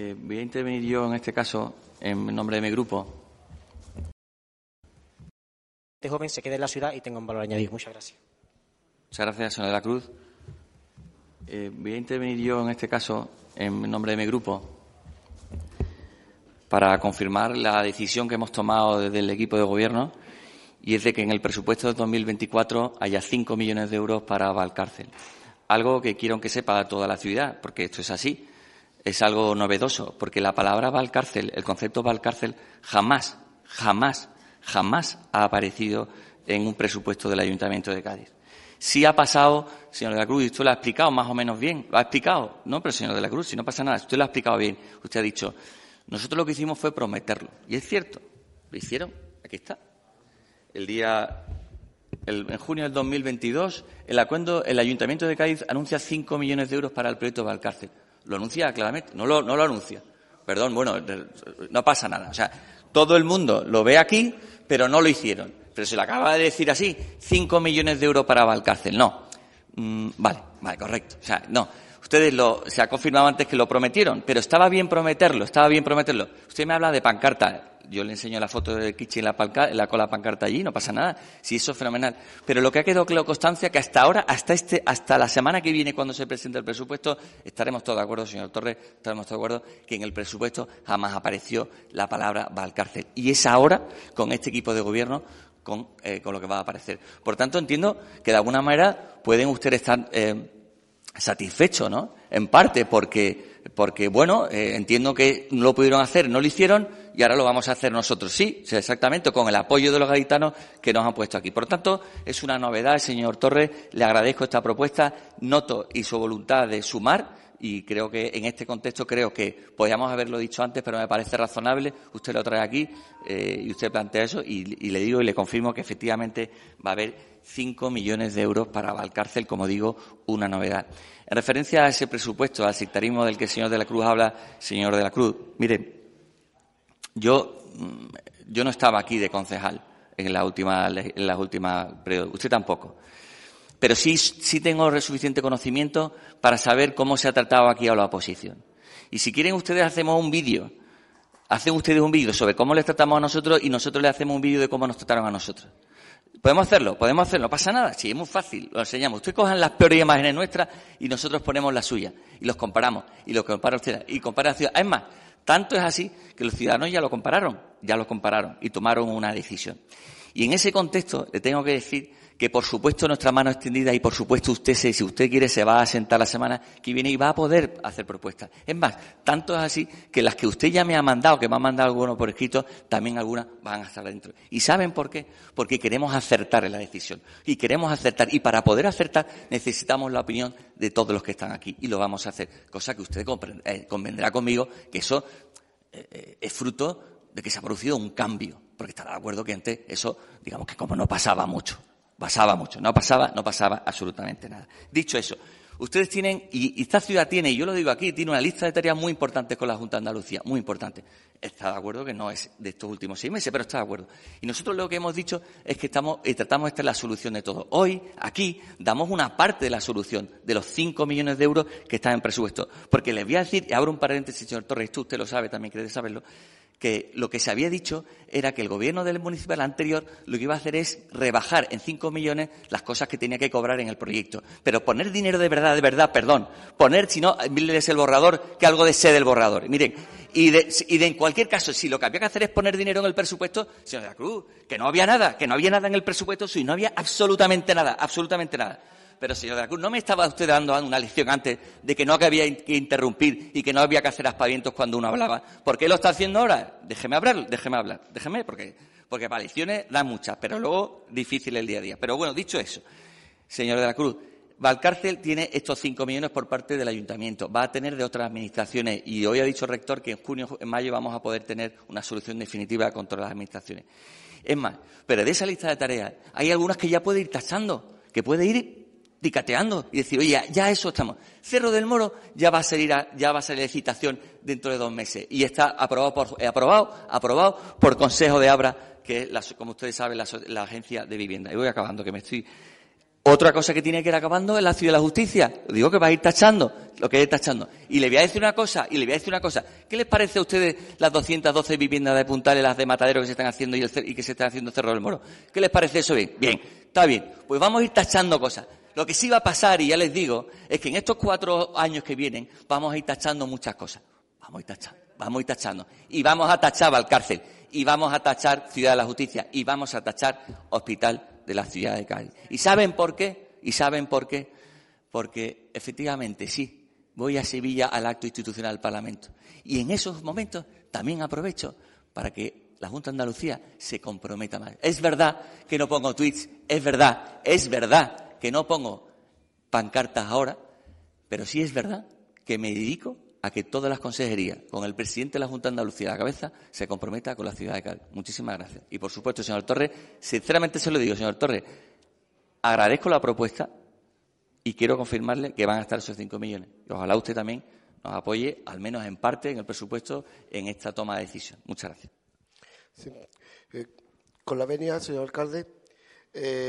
Eh, voy a intervenir yo en este caso en nombre de mi grupo. Este joven se quede en la ciudad y tenga un valor añadido. Muchas gracias. Muchas gracias, señora de la Cruz. Eh, voy a intervenir yo en este caso en nombre de mi grupo para confirmar la decisión que hemos tomado desde el equipo de gobierno y es de que en el presupuesto de 2024 haya 5 millones de euros para Valcárcel. Algo que quiero que sepa toda la ciudad, porque esto es así es algo novedoso, porque la palabra Valcárcel, el concepto Valcárcel, jamás, jamás, jamás ha aparecido en un presupuesto del Ayuntamiento de Cádiz. Sí ha pasado, señor de la Cruz, y usted lo ha explicado más o menos bien, lo ha explicado, no, pero señor de la Cruz, si no pasa nada, usted lo ha explicado bien, usted ha dicho, nosotros lo que hicimos fue prometerlo, y es cierto, lo hicieron, aquí está. El día, en junio del 2022, el, acuerdo, el Ayuntamiento de Cádiz anuncia 5 millones de euros para el proyecto Valcárcel. Lo anuncia claramente, no lo, no lo anuncia. Perdón, bueno, no pasa nada. O sea, todo el mundo lo ve aquí, pero no lo hicieron. Pero se le acaba de decir así, 5 millones de euros para Valcárcel. No. Mm, vale, vale, correcto. O sea, no. Ustedes lo, se ha confirmado antes que lo prometieron, pero estaba bien prometerlo, estaba bien prometerlo. Usted me habla de pancarta yo le enseño la foto de Kichi en la, la cola pancarta allí, no pasa nada. Sí, eso es fenomenal. Pero lo que ha quedado claro constancia que hasta ahora, hasta este, hasta la semana que viene cuando se presente el presupuesto, estaremos todos de acuerdo, señor Torres, estaremos todos de acuerdo que en el presupuesto jamás apareció la palabra Valcárcel. Y es ahora, con este equipo de gobierno, con, eh, con lo que va a aparecer. Por tanto, entiendo que de alguna manera pueden ustedes estar eh, satisfechos, ¿no? En parte porque porque, bueno, eh, entiendo que no lo pudieron hacer, no lo hicieron y ahora lo vamos a hacer nosotros. Sí, exactamente, con el apoyo de los gaditanos que nos han puesto aquí. Por tanto, es una novedad, señor Torres, le agradezco esta propuesta, noto y su voluntad de sumar y creo que en este contexto creo que podíamos haberlo dicho antes, pero me parece razonable. Usted lo trae aquí eh, y usted plantea eso y, le digo y le confirmo que efectivamente va a haber cinco millones de euros para Valcárcel, como digo, una novedad. En referencia a ese presupuesto, al sectarismo del que el señor de la Cruz habla, señor de la Cruz, mire, yo, mm, yo no estaba aquí de concejal en la última, en las últimas usted tampoco. Pero sí, sí tengo suficiente conocimiento para saber cómo se ha tratado aquí a la oposición. Y si quieren ustedes hacemos un vídeo, hacen ustedes un vídeo sobre cómo les tratamos a nosotros y nosotros les hacemos un vídeo de cómo nos trataron a nosotros. Podemos hacerlo, podemos hacerlo, no pasa nada, sí, es muy fácil, lo enseñamos. Ustedes cojan las peores imágenes nuestras y nosotros ponemos las suyas y los comparamos y los compara usted y compara la ciudad. Es más, tanto es así que los ciudadanos ya lo compararon, ya lo compararon y tomaron una decisión. Y en ese contexto le tengo que decir que por supuesto nuestra mano extendida y por supuesto usted, si usted quiere, se va a sentar la semana que viene y va a poder hacer propuestas. Es más, tanto es así que las que usted ya me ha mandado, que me ha mandado algunos por escrito, también algunas van a estar dentro. ¿Y saben por qué? Porque queremos acertar en la decisión. Y queremos acertar. Y para poder acertar necesitamos la opinión de todos los que están aquí. Y lo vamos a hacer. Cosa que usted eh, convendrá conmigo que eso eh, eh, es fruto de que se ha producido un cambio. Porque estará de acuerdo que antes eso, digamos que como no pasaba mucho. Pasaba mucho, no pasaba, no pasaba absolutamente nada. Dicho eso, ustedes tienen, y, esta ciudad tiene, y yo lo digo aquí, tiene una lista de tareas muy importantes con la Junta de Andalucía, muy importante. Está de acuerdo que no es de estos últimos seis meses, pero está de acuerdo. Y nosotros lo que hemos dicho es que estamos, y tratamos de estar la solución de todo. Hoy, aquí, damos una parte de la solución de los cinco millones de euros que están en presupuesto. Porque les voy a decir, y abro un paréntesis, señor Torres, tú usted lo sabe, también quiere saberlo, que lo que se había dicho era que el gobierno del municipal anterior lo que iba a hacer es rebajar en 5 millones las cosas que tenía que cobrar en el proyecto. Pero poner dinero de verdad, de verdad, perdón. Poner, si no, miles el borrador, que algo de sede del borrador. Miren, y de, y de, en cualquier caso, si lo que había que hacer es poner dinero en el presupuesto, señor de la Cruz, que no había nada, que no había nada en el presupuesto, si no había absolutamente nada, absolutamente nada. Pero, señor de la Cruz, ¿no me estaba usted dando una lección antes de que no había que interrumpir y que no había que hacer aspavientos cuando uno hablaba? ¿Por qué lo está haciendo ahora? Déjeme hablar, déjeme hablar, déjeme, porque, porque para lecciones dan muchas, pero luego difícil el día a día. Pero bueno, dicho eso, señor de la Cruz, Valcárcel tiene estos cinco millones por parte del ayuntamiento. Va a tener de otras administraciones. Y hoy ha dicho el rector que en junio, en mayo vamos a poder tener una solución definitiva con todas las administraciones. Es más, pero de esa lista de tareas hay algunas que ya puede ir tachando, que puede ir dicateando y decir, oye, ya eso estamos. Cerro del Moro ya va a salir, ya va a salir licitación dentro de dos meses y está aprobado por, eh, aprobado, aprobado por Consejo de Abra, que es, como ustedes saben, la, agencia de vivienda. Y voy acabando, que me estoy. Otra cosa que tiene que ir acabando es la ciudad de la justicia. Digo que va a ir tachando lo que es tachando. Y le voy a decir una cosa, y le voy a decir una cosa. ¿Qué les parece a ustedes las 212 viviendas de Puntales, las de Matadero que se están haciendo y, que se están haciendo Cerro del Moro? ¿Qué les parece eso bien? Bien, está bien. Pues vamos a ir tachando cosas. Lo que sí va a pasar, y ya les digo, es que en estos cuatro años que vienen vamos a ir tachando muchas cosas. Vamos a ir tachando, vamos a ir tachando. Y vamos a tachar Valcárcel, y vamos a tachar Ciudad de la Justicia, y vamos a tachar Hospital de la ciudad de Cádiz. ¿Y saben por qué? ¿Y saben por qué? Porque efectivamente sí, voy a Sevilla al acto institucional del Parlamento. Y en esos momentos también aprovecho para que la Junta de Andalucía se comprometa más. Es verdad que no pongo tweets, es verdad, es verdad que no pongo pancartas ahora, pero sí es verdad que me dedico a que todas las consejerías, con el presidente de la Junta de Andalucía a la cabeza, se comprometa con la ciudad de Cádiz. Muchísimas gracias. Y por supuesto, señor Torres, sinceramente se lo digo, señor Torres, agradezco la propuesta y quiero confirmarle que van a estar esos cinco millones. Y ojalá usted también nos apoye, al menos en parte, en el presupuesto, en esta toma de decisión. Muchas gracias. Eh, con la venia, señor alcalde. Eh,